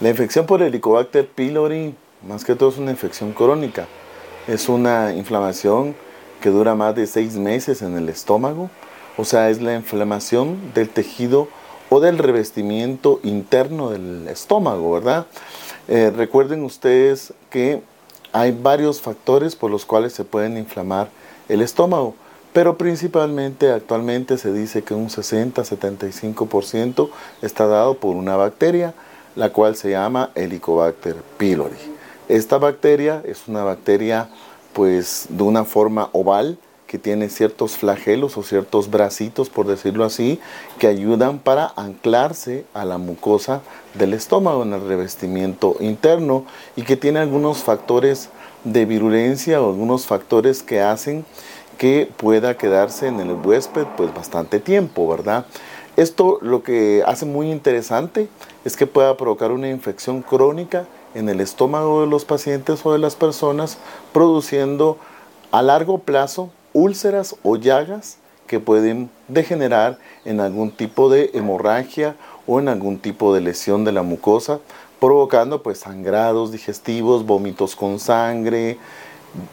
La infección por Helicobacter pylori, más que todo es una infección crónica. Es una inflamación que dura más de seis meses en el estómago. O sea, es la inflamación del tejido o del revestimiento interno del estómago, ¿verdad? Eh, recuerden ustedes que hay varios factores por los cuales se pueden inflamar el estómago, pero principalmente actualmente se dice que un 60-75% está dado por una bacteria, la cual se llama Helicobacter pylori. Esta bacteria es una bacteria pues de una forma oval, que tiene ciertos flagelos o ciertos bracitos, por decirlo así, que ayudan para anclarse a la mucosa del estómago en el revestimiento interno y que tiene algunos factores de virulencia o algunos factores que hacen que pueda quedarse en el huésped pues bastante tiempo, ¿verdad? Esto lo que hace muy interesante es que pueda provocar una infección crónica en el estómago de los pacientes o de las personas, produciendo a largo plazo úlceras o llagas que pueden degenerar en algún tipo de hemorragia o en algún tipo de lesión de la mucosa, provocando pues sangrados digestivos, vómitos con sangre,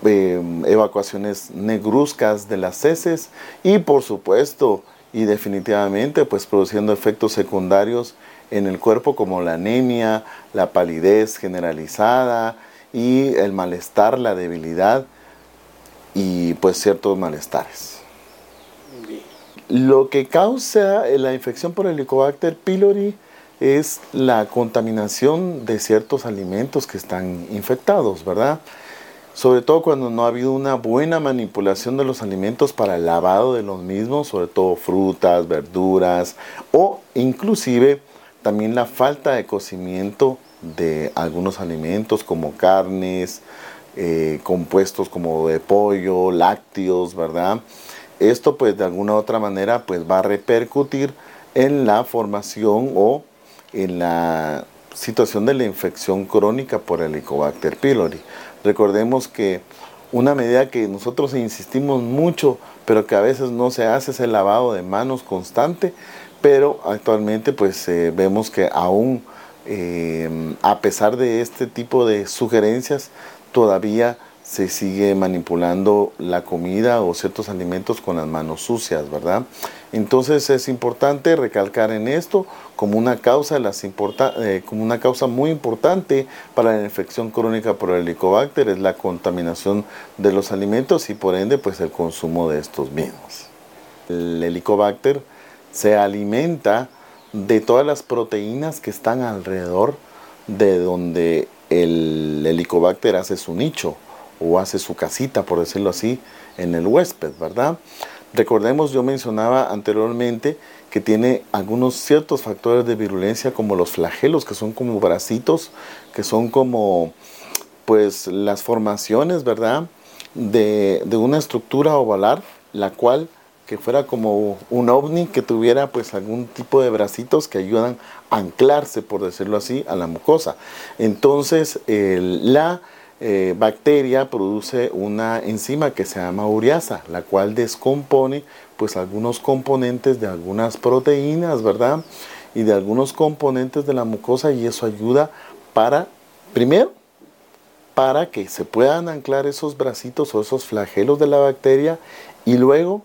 em, evacuaciones negruzcas de las heces y por supuesto y definitivamente pues produciendo efectos secundarios en el cuerpo como la anemia, la palidez generalizada y el malestar, la debilidad y pues ciertos malestares. Lo que causa la infección por Helicobacter pylori es la contaminación de ciertos alimentos que están infectados, ¿verdad? Sobre todo cuando no ha habido una buena manipulación de los alimentos para el lavado de los mismos, sobre todo frutas, verduras o inclusive también la falta de cocimiento de algunos alimentos como carnes, eh, compuestos como de pollo, lácteos, ¿verdad? Esto pues de alguna u otra manera pues va a repercutir en la formación o en la situación de la infección crónica por el Helicobacter pylori. Recordemos que una medida que nosotros insistimos mucho, pero que a veces no se hace es el lavado de manos constante, pero actualmente pues eh, vemos que aún eh, a pesar de este tipo de sugerencias todavía se sigue manipulando la comida o ciertos alimentos con las manos sucias, ¿verdad? Entonces es importante recalcar en esto como una causa, las eh, como una causa muy importante para la infección crónica por el helicobacter es la contaminación de los alimentos y por ende pues el consumo de estos mismos. El helicobacter se alimenta de todas las proteínas que están alrededor de donde el helicobacter hace su nicho o hace su casita, por decirlo así, en el huésped, ¿verdad? Recordemos, yo mencionaba anteriormente que tiene algunos ciertos factores de virulencia como los flagelos, que son como bracitos, que son como pues las formaciones, ¿verdad? De, de una estructura ovalar, la cual que fuera como un ovni que tuviera pues algún tipo de bracitos que ayudan a anclarse, por decirlo así, a la mucosa. Entonces la eh, bacteria produce una enzima que se llama ureasa, la cual descompone pues algunos componentes de algunas proteínas, ¿verdad? Y de algunos componentes de la mucosa y eso ayuda para, primero, para que se puedan anclar esos bracitos o esos flagelos de la bacteria y luego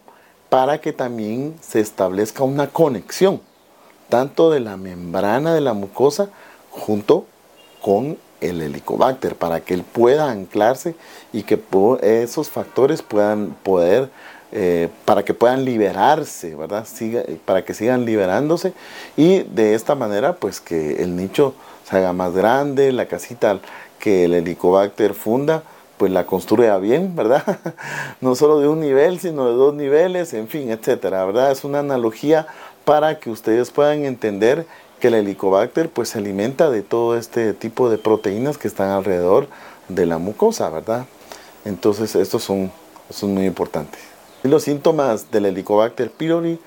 para que también se establezca una conexión, tanto de la membrana de la mucosa junto con el helicobacter, para que él pueda anclarse y que esos factores puedan poder, eh, para que puedan liberarse, ¿verdad? para que sigan liberándose y de esta manera pues que el nicho se haga más grande, la casita que el helicobacter funda, pues la construya bien, ¿verdad? No solo de un nivel, sino de dos niveles, en fin, etcétera, ¿verdad? Es una analogía para que ustedes puedan entender que el helicobacter pues se alimenta de todo este tipo de proteínas que están alrededor de la mucosa, ¿verdad? Entonces estos son, son muy importantes. Y los síntomas del helicobacter pylori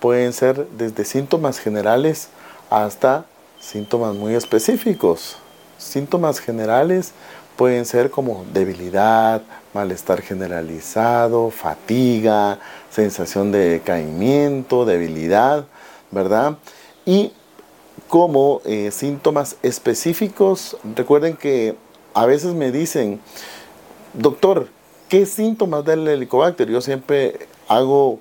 pueden ser desde síntomas generales hasta síntomas muy específicos. Síntomas generales pueden ser como debilidad, malestar generalizado, fatiga, sensación de decaimiento, debilidad, ¿verdad? Y como eh, síntomas específicos. Recuerden que a veces me dicen, doctor, ¿qué síntomas da el helicobacter? Yo siempre hago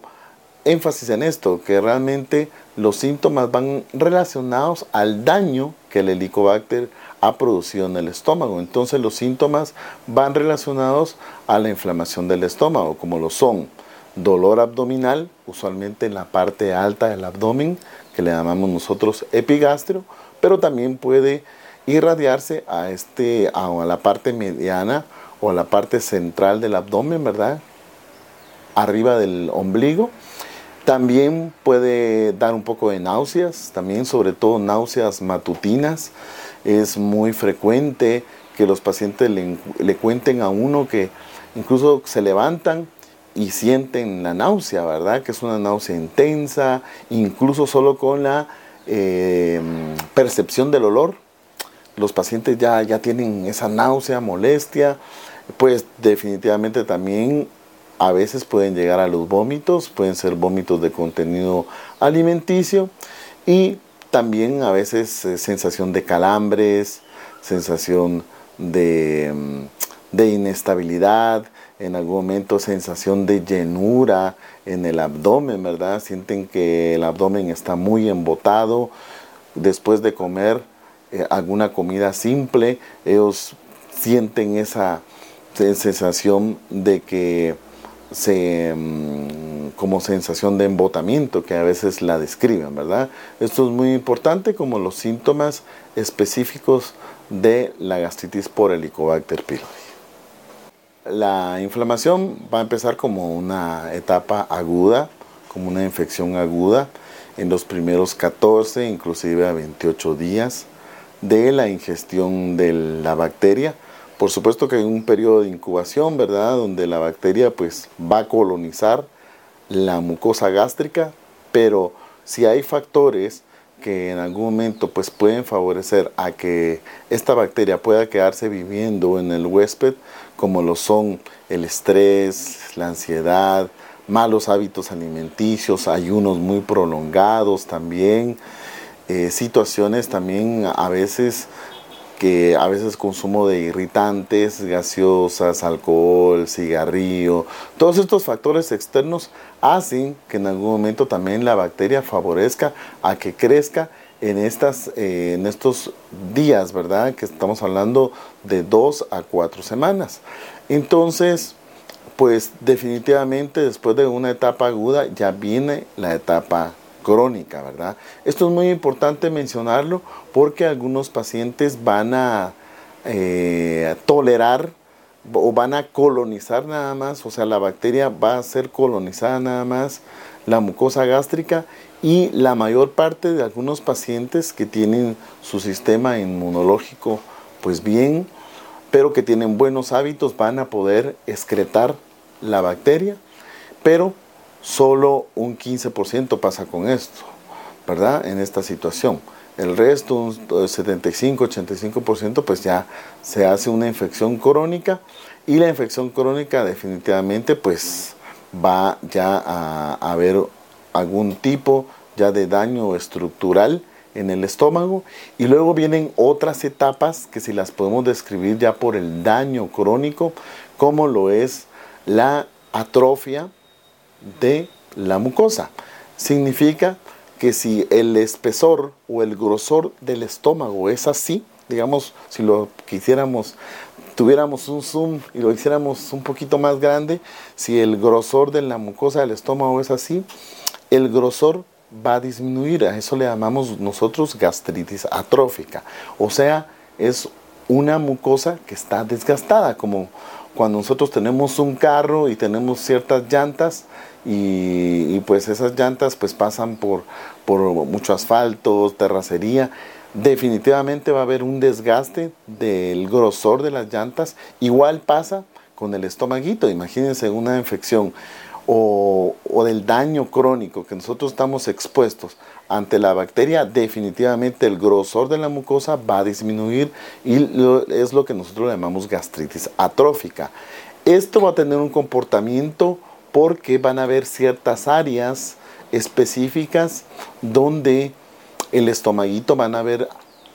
énfasis en esto, que realmente los síntomas van relacionados al daño que el helicobacter ha producido en el estómago. Entonces los síntomas van relacionados a la inflamación del estómago, como lo son dolor abdominal, usualmente en la parte alta del abdomen, que le llamamos nosotros epigastrio, pero también puede irradiarse a, este, a la parte mediana o a la parte central del abdomen, ¿verdad? Arriba del ombligo. También puede dar un poco de náuseas, también sobre todo náuseas matutinas. Es muy frecuente que los pacientes le, le cuenten a uno que incluso se levantan y sienten la náusea, ¿verdad? Que es una náusea intensa, incluso solo con la eh, percepción del olor. Los pacientes ya, ya tienen esa náusea, molestia, pues definitivamente también a veces pueden llegar a los vómitos, pueden ser vómitos de contenido alimenticio y también a veces eh, sensación de calambres, sensación de, mm, de inestabilidad, en algún momento sensación de llenura en el abdomen, ¿verdad? Sienten que el abdomen está muy embotado. Después de comer eh, alguna comida simple, ellos sienten esa sensación de que se mm, como sensación de embotamiento que a veces la describen, ¿verdad? Esto es muy importante como los síntomas específicos de la gastritis por Helicobacter pylori. La inflamación va a empezar como una etapa aguda, como una infección aguda en los primeros 14, inclusive a 28 días de la ingestión de la bacteria. Por supuesto que hay un periodo de incubación, ¿verdad? Donde la bacteria pues va a colonizar la mucosa gástrica, pero si hay factores que en algún momento pues pueden favorecer a que esta bacteria pueda quedarse viviendo en el huésped, como lo son el estrés, la ansiedad, malos hábitos alimenticios, ayunos muy prolongados también, eh, situaciones también a veces que a veces consumo de irritantes, gaseosas, alcohol, cigarrillo, todos estos factores externos hacen que en algún momento también la bacteria favorezca a que crezca en, estas, eh, en estos días, ¿verdad? Que estamos hablando de dos a cuatro semanas. Entonces, pues definitivamente después de una etapa aguda ya viene la etapa crónica, ¿verdad? Esto es muy importante mencionarlo porque algunos pacientes van a eh, tolerar o van a colonizar nada más, o sea, la bacteria va a ser colonizada nada más, la mucosa gástrica y la mayor parte de algunos pacientes que tienen su sistema inmunológico pues bien, pero que tienen buenos hábitos van a poder excretar la bacteria, pero solo un 15% pasa con esto, ¿verdad? En esta situación. El resto, un 75-85%, pues ya se hace una infección crónica y la infección crónica definitivamente pues va ya a, haber algún tipo ya de daño estructural en el estómago y luego vienen otras etapas que si las podemos describir ya por el daño crónico como lo es la atrofia de la mucosa. Significa que si el espesor o el grosor del estómago es así, digamos, si lo quisiéramos, tuviéramos un zoom y lo hiciéramos un poquito más grande, si el grosor de la mucosa del estómago es así, el grosor va a disminuir. A eso le llamamos nosotros gastritis atrófica. O sea, es una mucosa que está desgastada, como cuando nosotros tenemos un carro y tenemos ciertas llantas y, pues esas llantas pues pasan por, por mucho asfalto, terracería, definitivamente va a haber un desgaste del grosor de las llantas. Igual pasa con el estomaguito, imagínense una infección o, del daño crónico que nosotros estamos expuestos ante la bacteria, definitivamente el grosor de la mucosa va a disminuir y es lo que nosotros llamamos gastritis atrófica. Esto va a tener un comportamiento porque van a haber ciertas áreas específicas donde el estomaguito van a haber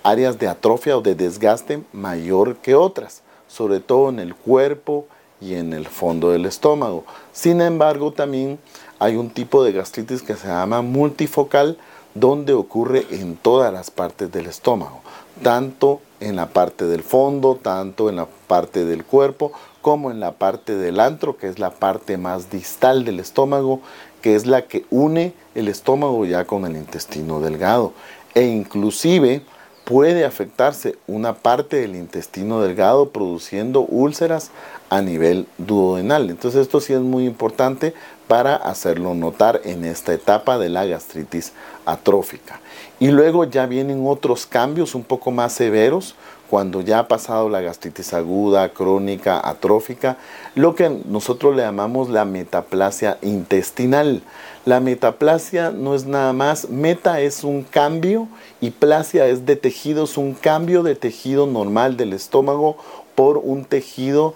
áreas de atrofia o de desgaste mayor que otras, sobre todo en el cuerpo y en el fondo del estómago. Sin embargo, también hay un tipo de gastritis que se llama multifocal, donde ocurre en todas las partes del estómago, tanto en la parte del fondo, tanto en la parte del cuerpo, como en la parte del antro, que es la parte más distal del estómago, que es la que une el estómago ya con el intestino delgado. E inclusive puede afectarse una parte del intestino delgado produciendo úlceras a nivel duodenal. Entonces esto sí es muy importante para hacerlo notar en esta etapa de la gastritis atrófica. Y luego ya vienen otros cambios un poco más severos cuando ya ha pasado la gastritis aguda, crónica, atrófica, lo que nosotros le llamamos la metaplasia intestinal. La metaplasia no es nada más, meta es un cambio y plasia es de tejido, es un cambio de tejido normal del estómago por un tejido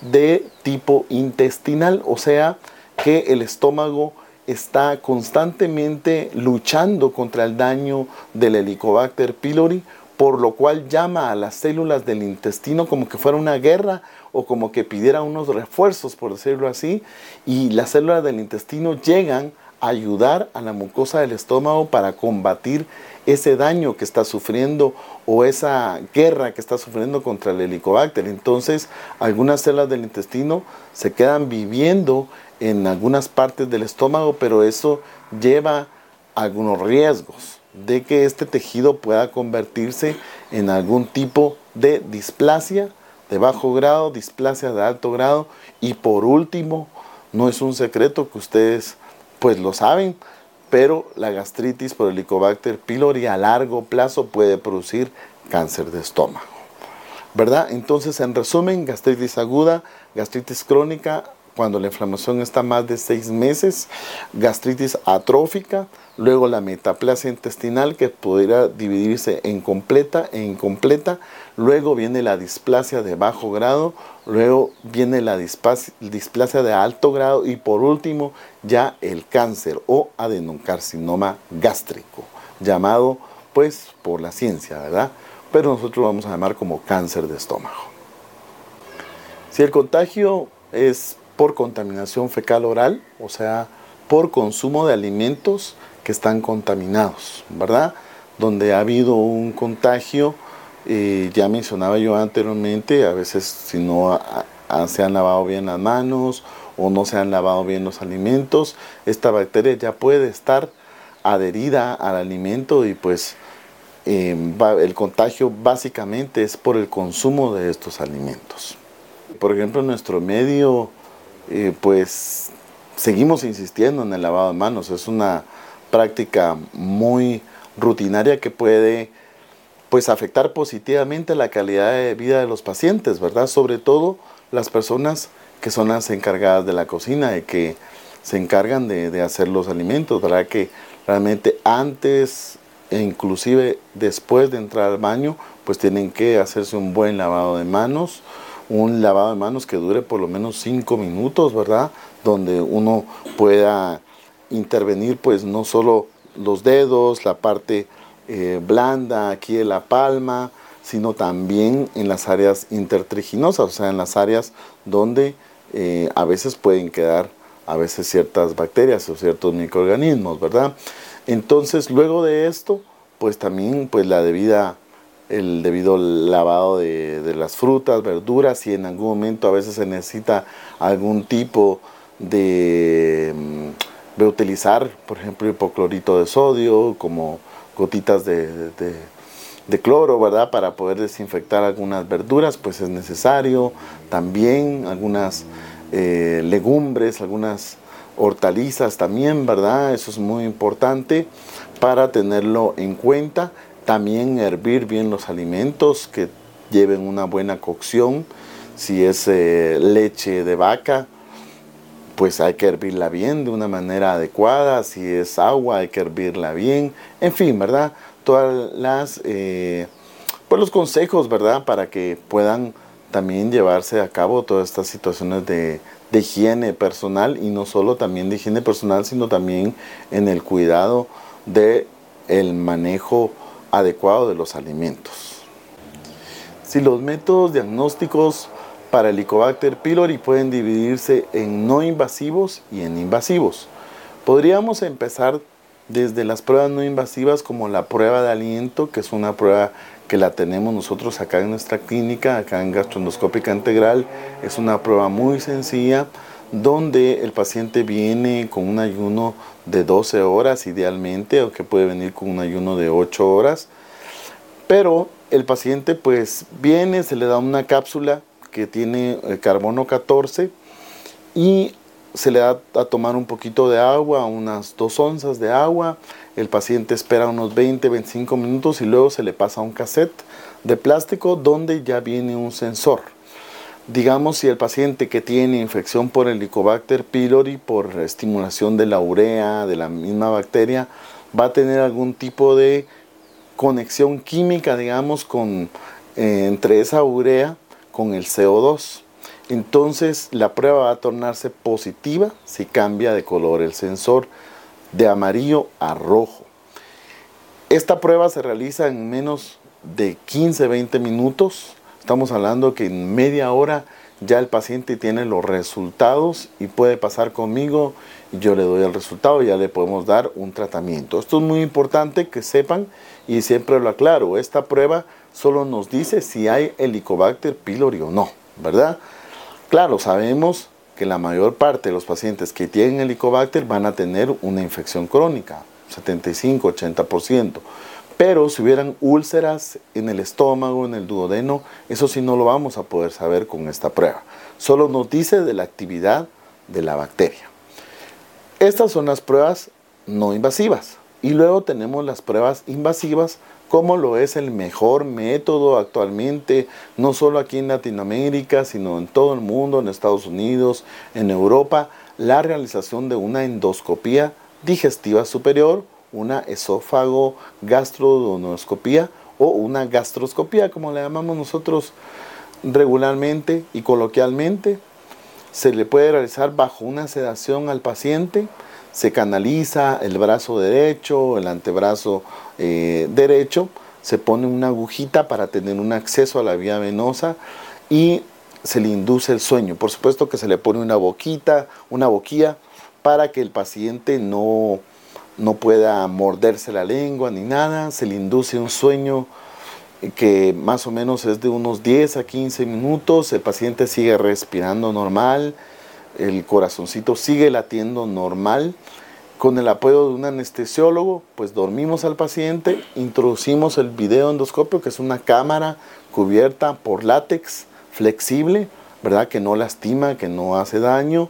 de tipo intestinal, o sea que el estómago está constantemente luchando contra el daño del Helicobacter pylori por lo cual llama a las células del intestino como que fuera una guerra o como que pidiera unos refuerzos, por decirlo así, y las células del intestino llegan ayudar a la mucosa del estómago para combatir ese daño que está sufriendo o esa guerra que está sufriendo contra el helicobacter. Entonces, algunas células del intestino se quedan viviendo en algunas partes del estómago, pero eso lleva algunos riesgos de que este tejido pueda convertirse en algún tipo de displasia de bajo grado, displasia de alto grado y por último, no es un secreto que ustedes pues lo saben, pero la gastritis por Helicobacter pylori a largo plazo puede producir cáncer de estómago. ¿Verdad? Entonces, en resumen, gastritis aguda, gastritis crónica, cuando la inflamación está más de seis meses, gastritis atrófica, luego la metaplasia intestinal que podría dividirse en completa e incompleta, luego viene la displasia de bajo grado, luego viene la displasia de alto grado y por último ya el cáncer o adenocarcinoma gástrico, llamado pues por la ciencia, ¿verdad? Pero nosotros lo vamos a llamar como cáncer de estómago. Si el contagio es por contaminación fecal oral, o sea, por consumo de alimentos que están contaminados, ¿verdad? Donde ha habido un contagio, eh, ya mencionaba yo anteriormente, a veces si no se han lavado bien las manos o no se han lavado bien los alimentos, esta bacteria ya puede estar adherida al alimento y pues eh, el contagio básicamente es por el consumo de estos alimentos. Por ejemplo, en nuestro medio eh, pues seguimos insistiendo en el lavado de manos. Es una práctica muy rutinaria que puede pues afectar positivamente la calidad de vida de los pacientes, ¿verdad? Sobre todo las personas que son las encargadas de la cocina y que se encargan de, de hacer los alimentos, ¿verdad? Que realmente antes e inclusive después de entrar al baño, pues tienen que hacerse un buen lavado de manos, un lavado de manos que dure por lo menos cinco minutos, ¿verdad? Donde uno pueda intervenir pues no solo los dedos, la parte eh, blanda aquí de la palma, sino también en las áreas intertriginosas, o sea, en las áreas donde eh, a veces pueden quedar a veces ciertas bacterias o ciertos microorganismos, ¿verdad? Entonces, luego de esto, pues también pues la debida el debido lavado de, las frutas, verduras, y en algún momento a veces se necesita algún tipo de, mm, de utilizar, por ejemplo, hipoclorito de sodio, como gotitas de, cloro, ¿verdad? Para poder desinfectar algunas verduras, pues es necesario. También algunas eh, legumbres, algunas hortalizas también, ¿verdad? Eso es muy importante para tenerlo en cuenta también hervir bien los alimentos que lleven una buena cocción. Si es eh, leche de vaca, pues hay que hervirla bien de una manera adecuada. Si es agua, hay que hervirla bien. En fin, ¿verdad? Todas las, eh, pues los consejos, ¿verdad? Para que puedan también llevarse a cabo todas estas situaciones de, de higiene personal y no solo también de higiene personal, sino también en el cuidado de el manejo adecuado de los alimentos. Si los métodos diagnósticos para el Helicobacter pylori pueden dividirse en no invasivos y en invasivos. Podríamos empezar desde las pruebas no invasivas como la prueba de aliento, que es una prueba que la tenemos nosotros acá en nuestra clínica, acá en gastroendoscópica integral. Es una prueba muy sencilla donde el paciente viene con un ayuno de 12 horas idealmente o que puede venir con un ayuno de 8 horas. Pero el paciente pues viene, se le da una cápsula que tiene el carbono 14 y se le da a tomar un poquito de agua, unas 2 onzas de agua. El paciente espera unos 20, 25 minutos y luego se le pasa un cassette de plástico donde ya viene un sensor. Digamos si el paciente que tiene infección por el Helicobacter pylori por estimulación de la urea, de la misma bacteria, va a tener algún tipo de conexión química, digamos, con, eh, entre esa urea con el CO2. Entonces la prueba va a tornarse positiva si cambia de color el sensor de amarillo a rojo. Esta prueba se realiza en menos de 15-20 minutos. Estamos hablando que en media hora ya el paciente tiene los resultados y puede pasar conmigo y yo le doy el resultado y ya le podemos dar un tratamiento. Esto es muy importante que sepan y siempre lo aclaro. Esta prueba solo nos dice si hay Helicobacter pylori o no, ¿verdad? Claro, sabemos que la mayor parte de los pacientes que tienen Helicobacter van a tener una infección crónica, 75-80%. Pero si hubieran úlceras en el estómago, en el duodeno, eso sí no lo vamos a poder saber con esta prueba. Solo nos dice de la actividad de la bacteria. Estas son las pruebas no invasivas. Y luego tenemos las pruebas invasivas, como lo es el mejor método actualmente, no solo aquí en Latinoamérica, sino en todo el mundo, en Estados Unidos, en Europa, la realización de una endoscopía digestiva superior, una esófago gastrodonoscopía o una gastroscopía, como le llamamos nosotros regularmente y coloquialmente. Se le puede realizar bajo una sedación al paciente se canaliza el brazo derecho, el antebrazo eh, derecho, se pone una agujita para tener un acceso a la vía venosa y se le induce el sueño. Por supuesto que se le pone una boquita, una boquilla para que el paciente no, no pueda morderse la lengua ni nada, se le induce un sueño que más o menos es de unos 10 a 15 minutos, el paciente sigue respirando normal, el corazoncito sigue latiendo normal. Con el apoyo de un anestesiólogo, pues dormimos al paciente, introducimos el video endoscopio, que es una cámara cubierta por látex flexible, ¿verdad? Que no lastima, que no hace daño.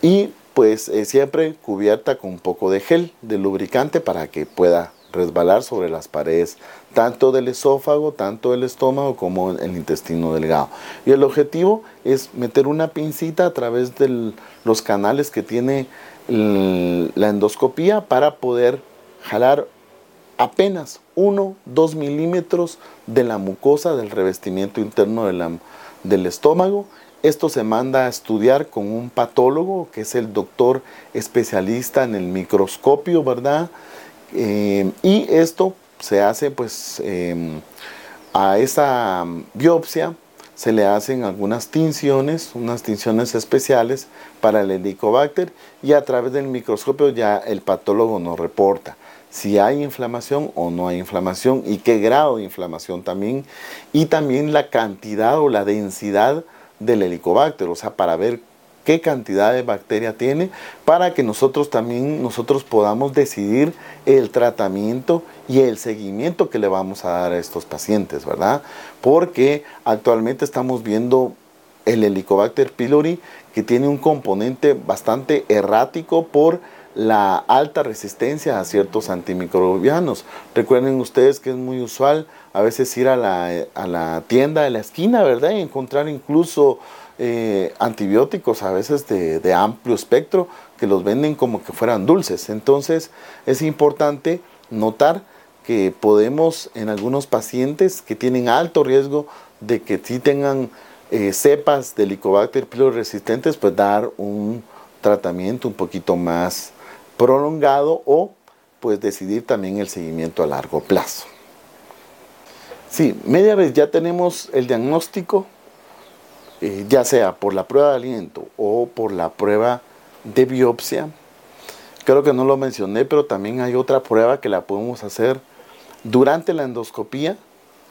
Y pues eh, siempre cubierta con un poco de gel, de lubricante, para que pueda resbalar sobre las paredes, tanto del esófago, tanto del estómago como el intestino delgado. Y el objetivo es meter una pincita a través de los canales que tiene la endoscopía para poder jalar apenas 1, 2 milímetros de la mucosa del revestimiento interno del estómago. Esto se manda a estudiar con un patólogo que es el doctor especialista en el microscopio, ¿verdad? Eh, y esto se hace pues em, a esa biopsia se le hacen algunas tinciones, unas tinciones especiales para el helicobacter y a través del microscopio ya el patólogo nos reporta si hay inflamación o no hay inflamación y qué grado de inflamación también y también la cantidad o la densidad del helicobacter, o sea, para ver qué cantidad de bacteria tiene para que nosotros también nosotros podamos decidir el tratamiento y el seguimiento que le vamos a dar a estos pacientes, ¿verdad? Porque actualmente estamos viendo el Helicobacter pylori que tiene un componente bastante errático por la alta resistencia a ciertos antimicrobianos. Recuerden ustedes que es muy usual a veces ir a la, a la tienda de la esquina, ¿verdad? Y encontrar incluso eh, antibióticos a veces de, amplio espectro que los venden como que fueran dulces. Entonces es importante notar que podemos en algunos pacientes que tienen alto riesgo de que sí tengan eh, cepas de Helicobacter pylori resistentes, pues dar un tratamiento un poquito más prolongado o pues decidir también el seguimiento a largo plazo. Sí, media vez ya tenemos el diagnóstico, eh, ya sea por la prueba de aliento o por la prueba de biopsia. Creo que no lo mencioné, pero también hay otra prueba que la podemos hacer durante la endoscopía.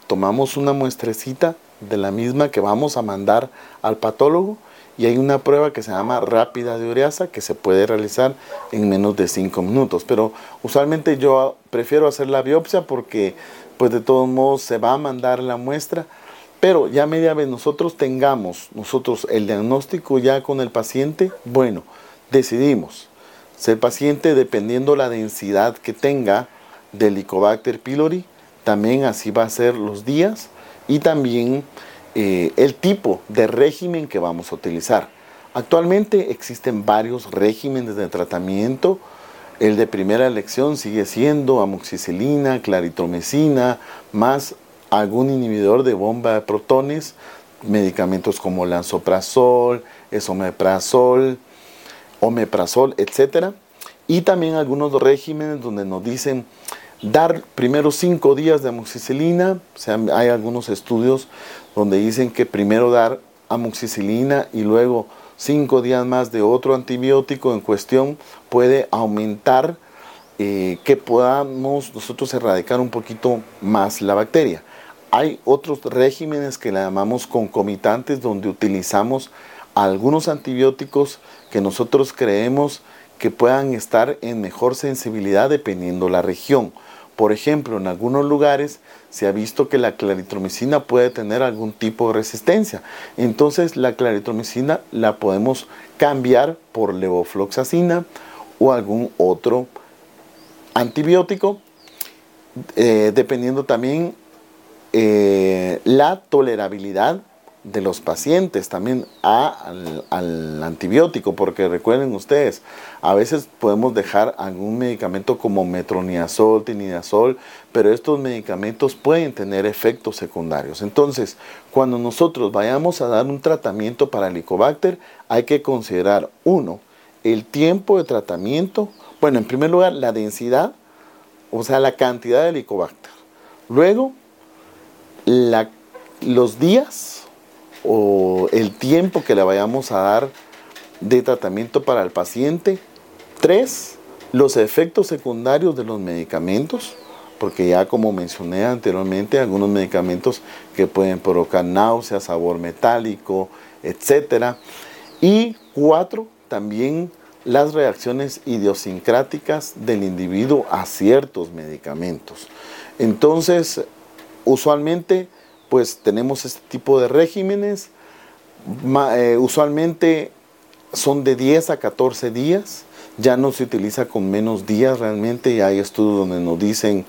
Tomamos una muestrecita de la misma que vamos a mandar al patólogo y hay una prueba que se llama rápida de ureasa que se puede realizar en menos de 5 minutos. Pero usualmente yo prefiero hacer la biopsia porque pues de todos modos se va a mandar la muestra. Pero ya media vez nosotros tengamos nosotros el diagnóstico ya con el paciente, bueno, decidimos. Si el paciente, dependiendo la densidad que tenga del Helicobacter pylori, también así va a ser los días y también eh, el tipo de régimen que vamos a utilizar. Actualmente existen varios regímenes de tratamiento. El de primera elección sigue siendo amoxicilina, claritromicina, más algún inhibidor de bomba de protones, medicamentos como lansoprazol, esomeprazol, omeprazol, etc. Y también algunos regímenes donde nos dicen dar primero cinco días de amoxicilina. hay algunos estudios donde dicen que primero dar amoxicilina y luego cinco días más de otro antibiótico en cuestión puede aumentar eh, que podamos nosotros erradicar un poquito más la bacteria. Hay otros regímenes que le llamamos concomitantes donde utilizamos algunos antibióticos que nosotros creemos que puedan estar en mejor sensibilidad dependiendo la región. Por ejemplo, en algunos lugares se ha visto que la claritromicina puede tener algún tipo de resistencia. Entonces la claritromicina la podemos cambiar por levofloxacina o algún otro antibiótico, eh, dependiendo también eh, la tolerabilidad de los pacientes también al, antibiótico, porque recuerden ustedes, a veces podemos dejar algún medicamento como metronidazol, tinidazol, pero estos medicamentos pueden tener efectos secundarios. Entonces, cuando nosotros vayamos a dar un tratamiento para el Helicobacter, hay que considerar, uno, el tiempo de tratamiento, bueno, en primer lugar, la densidad, o sea, la cantidad de Helicobacter. Luego, los días o el tiempo que le vayamos a dar de tratamiento para el paciente. Tres, los efectos secundarios de los medicamentos, porque ya como mencioné anteriormente, algunos medicamentos que pueden provocar náuseas, sabor metálico, etc. Y cuatro, también las reacciones idiosincráticas del individuo a ciertos medicamentos. Entonces, usualmente pues tenemos este tipo de regímenes. Eh, usualmente son de 10 a 14 días, ya no se utiliza con menos días realmente, y hay estudios donde nos dicen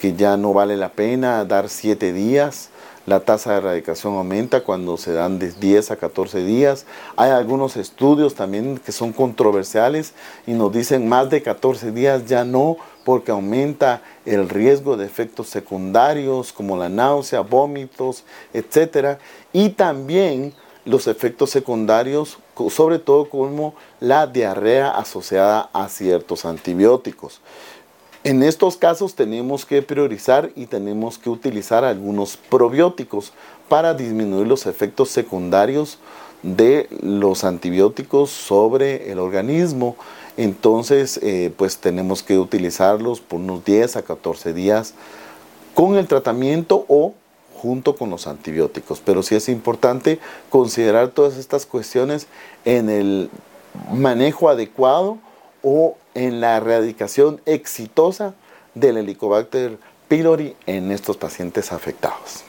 que ya no vale la pena dar 7 días, la tasa de erradicación aumenta cuando se dan de 10 a 14 días. Hay algunos estudios también que son controversiales y nos dicen más de 14 días ya no, porque aumenta el riesgo de efectos secundarios como la náusea, vómitos, etc. Y también los efectos secundarios, sobre todo como la diarrea asociada a ciertos antibióticos. En estos casos tenemos que priorizar y tenemos que utilizar algunos probióticos para disminuir los efectos secundarios de los antibióticos sobre el organismo entonces, eh, pues tenemos que utilizarlos por unos 10 a 14 días con el tratamiento o junto con los antibióticos. Pero sí es importante considerar todas estas cuestiones en el manejo adecuado o en la erradicación exitosa del Helicobacter pylori en estos pacientes afectados.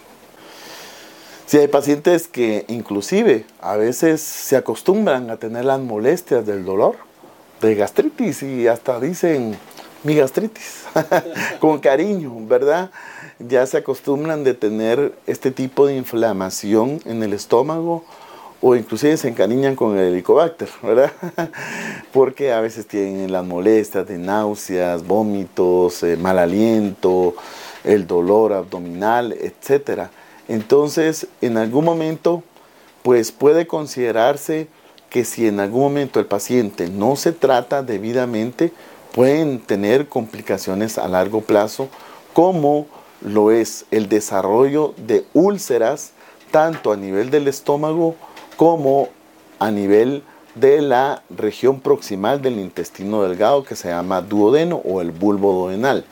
Si hay pacientes que inclusive a veces se acostumbran a tener las molestias del dolor, de gastritis y hasta dicen mi gastritis, con cariño, ¿verdad? Ya se acostumbran de tener este tipo de inflamación en el estómago o inclusive se encariñan con el helicobacter, ¿verdad? Porque a veces tienen las molestias de náuseas, vómitos, eh, mal aliento, el dolor abdominal, etc. Entonces, en algún momento, pues puede considerarse que si en algún momento el paciente no se trata debidamente, pueden tener complicaciones a largo plazo, como lo es el desarrollo de úlceras, tanto a nivel del estómago como a nivel de la región proximal del intestino delgado que se llama duodeno o el bulbo duodenal.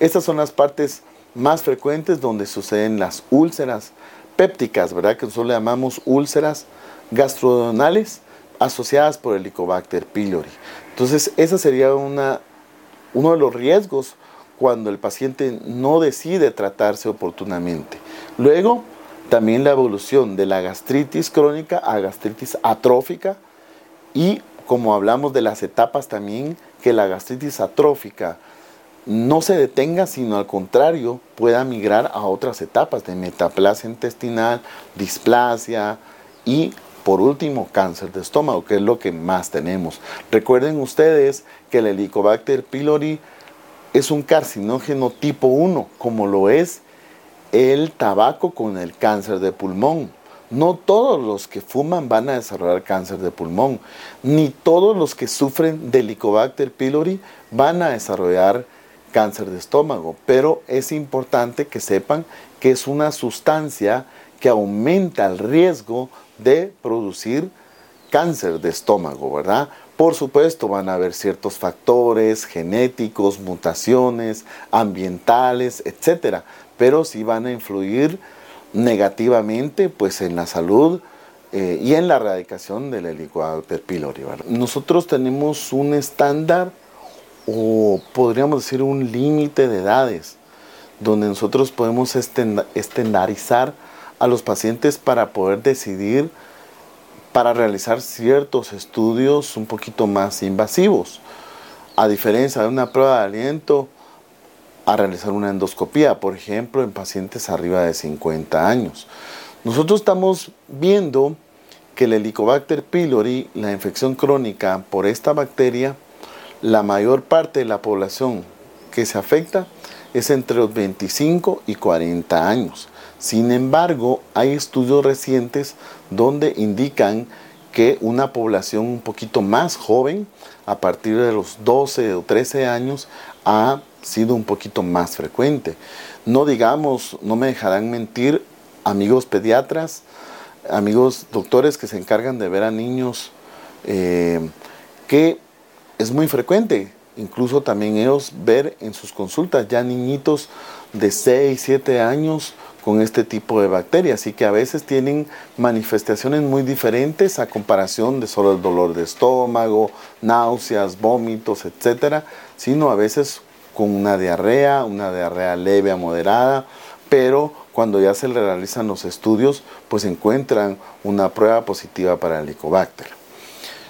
Estas son las partes más frecuentes donde suceden las úlceras pépticas, ¿verdad? Que nosotros le llamamos úlceras gastrodenales asociadas por el Helicobacter pylori. Entonces, ese sería una, uno de los riesgos cuando el paciente no decide tratarse oportunamente. Luego, también la evolución de la gastritis crónica a gastritis atrófica y como hablamos de las etapas también, que la gastritis atrófica no se detenga, sino al contrario, pueda migrar a otras etapas de metaplasia intestinal, displasia y por último, cáncer de estómago, que es lo que más tenemos. Recuerden ustedes que el Helicobacter pylori es un carcinógeno tipo 1, como lo es el tabaco con el cáncer de pulmón. No todos los que fuman van a desarrollar cáncer de pulmón, ni todos los que sufren de Helicobacter pylori van a desarrollar cáncer de estómago, pero es importante que sepan que es una sustancia que aumenta el riesgo de producir cáncer de estómago, ¿verdad? Por supuesto van a haber ciertos factores genéticos, mutaciones, ambientales, etcétera, pero sí van a influir negativamente pues en la salud eh, y en la erradicación del Helicobacter pylori. Nosotros tenemos un estándar o podríamos decir un límite de edades donde nosotros podemos estandarizar a los pacientes para poder decidir para realizar ciertos estudios un poquito más invasivos. A diferencia de una prueba de aliento, a realizar una endoscopía, por ejemplo, en pacientes arriba de 50 años. Nosotros estamos viendo que el Helicobacter pylori, la infección crónica por esta bacteria, la mayor parte de la población que se afecta es entre los 25 y 40 años. Sin embargo, hay estudios recientes donde indican que una población un poquito más joven, a partir de los 12 o 13 años, ha sido un poquito más frecuente. No digamos, no me dejarán mentir, amigos pediatras, amigos doctores que se encargan de ver a niños, eh, que es muy frecuente, incluso también ellos ver en sus consultas ya niñitos de 6, 7 años con este tipo de bacterias y que a veces tienen manifestaciones muy diferentes a comparación de solo el dolor de estómago, náuseas, vómitos, etcétera, sino a veces con una diarrea, una diarrea leve a moderada, pero cuando ya se le realizan los estudios, pues encuentran una prueba positiva para el Helicobacter.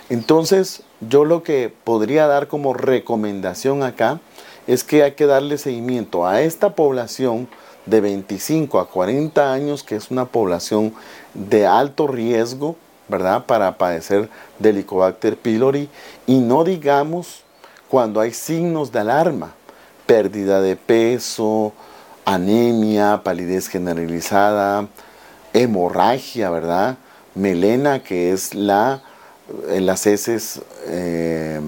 Entonces, yo lo que podría dar como recomendación acá es que hay que darle seguimiento a esta población de 25 a 40 años, que es una población de alto riesgo, ¿verdad? Para padecer del Helicobacter pylori y no digamos cuando hay signos de alarma, pérdida de peso, anemia, palidez generalizada, hemorragia, ¿verdad? Melena, que es la, en las heces, eh,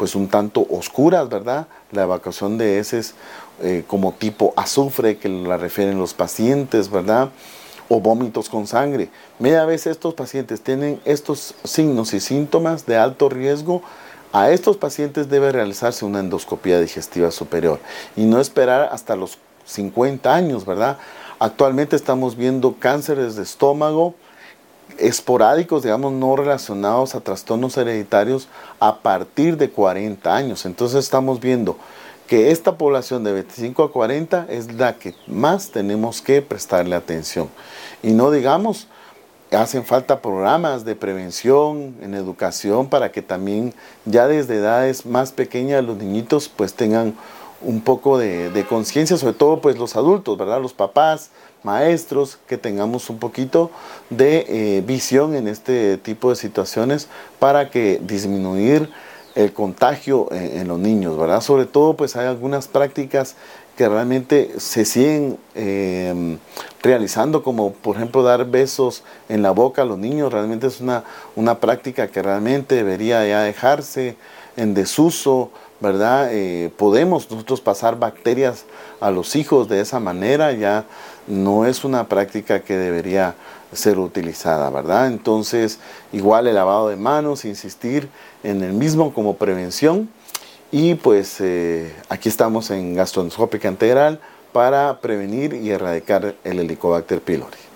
pues un tanto oscuras, ¿verdad? La evacuación de heces eh, como tipo azufre que la refieren los pacientes, ¿verdad? O vómitos con sangre. Media vez estos pacientes tienen estos signos y síntomas de alto riesgo. A estos pacientes debe realizarse una endoscopía digestiva superior y no esperar hasta los 50 años, ¿verdad? Actualmente estamos viendo cánceres de estómago esporádicos, digamos, no relacionados a trastornos hereditarios a partir de 40 años. Entonces estamos viendo que esta población de 25 a 40 es la que más tenemos que prestarle atención. Y no digamos, hacen falta programas de prevención en educación para que también ya desde edades más pequeñas los niñitos pues tengan un poco de, conciencia, sobre todo pues los adultos, ¿verdad? Los papás, maestros, que tengamos un poquito de eh, visión en este tipo de situaciones para que disminuir el contagio en, los niños, ¿verdad? Sobre todo, pues hay algunas prácticas que realmente se siguen em, realizando, como por ejemplo dar besos en la boca a los niños, realmente es una, una práctica que realmente debería ya dejarse en desuso, ¿verdad? Eh, podemos nosotros pasar bacterias a los hijos de esa manera, ya no es una práctica que debería ser utilizada, ¿verdad? Entonces, igual el lavado de manos, insistir en el mismo como prevención. Y pues eh, aquí estamos en gastroendoscópica integral para prevenir y erradicar el Helicobacter pylori.